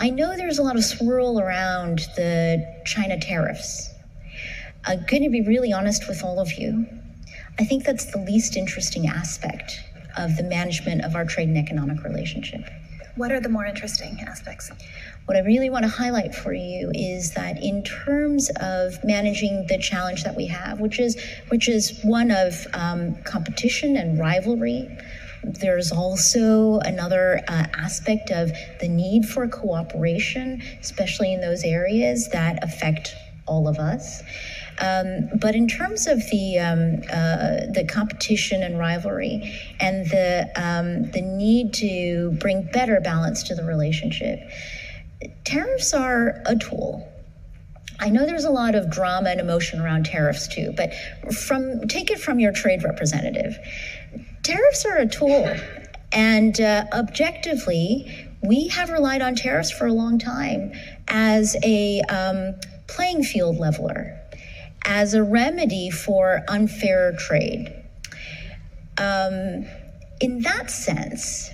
I know there's a lot of swirl around the China tariffs. I'm going to be really honest with all of you. I think that's the least interesting aspect of the management of our trade and economic relationship. What are the more interesting aspects? What I really want to highlight for you is that in terms of managing the challenge that we have, which is which is one of um, competition and rivalry, there's also another uh, aspect of the need for cooperation, especially in those areas that affect all of us. Um, but in terms of the um, uh, the competition and rivalry, and the um, the need to bring better balance to the relationship, tariffs are a tool. I know there's a lot of drama and emotion around tariffs too, but from take it from your trade representative. Tariffs are a tool, and uh, objectively, we have relied on tariffs for a long time as a um, playing field leveler, as a remedy for unfair trade. Um, in that sense,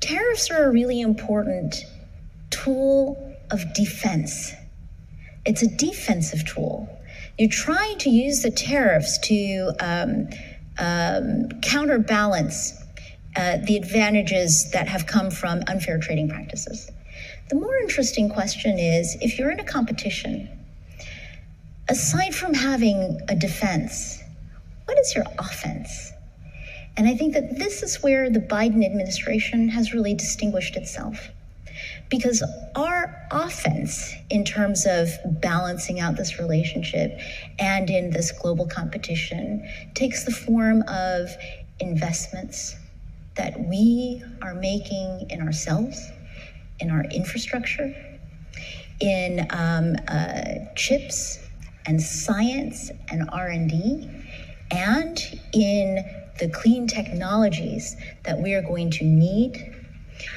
tariffs are a really important tool of defense. It's a defensive tool. You're trying to use the tariffs to um, um, counterbalance uh, the advantages that have come from unfair trading practices. The more interesting question is if you're in a competition, aside from having a defense, what is your offense? And I think that this is where the Biden administration has really distinguished itself. Because our offense, in terms of balancing out this relationship and in this global competition, takes the form of investments that we are making in ourselves, in our infrastructure, in um, uh, chips and science and R&D, and in the clean technologies that we are going to need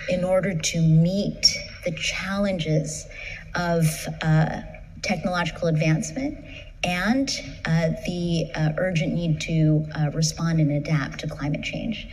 in order to meet the challenges of uh, technological advancement and uh, the uh, urgent need to uh, respond and adapt to climate change.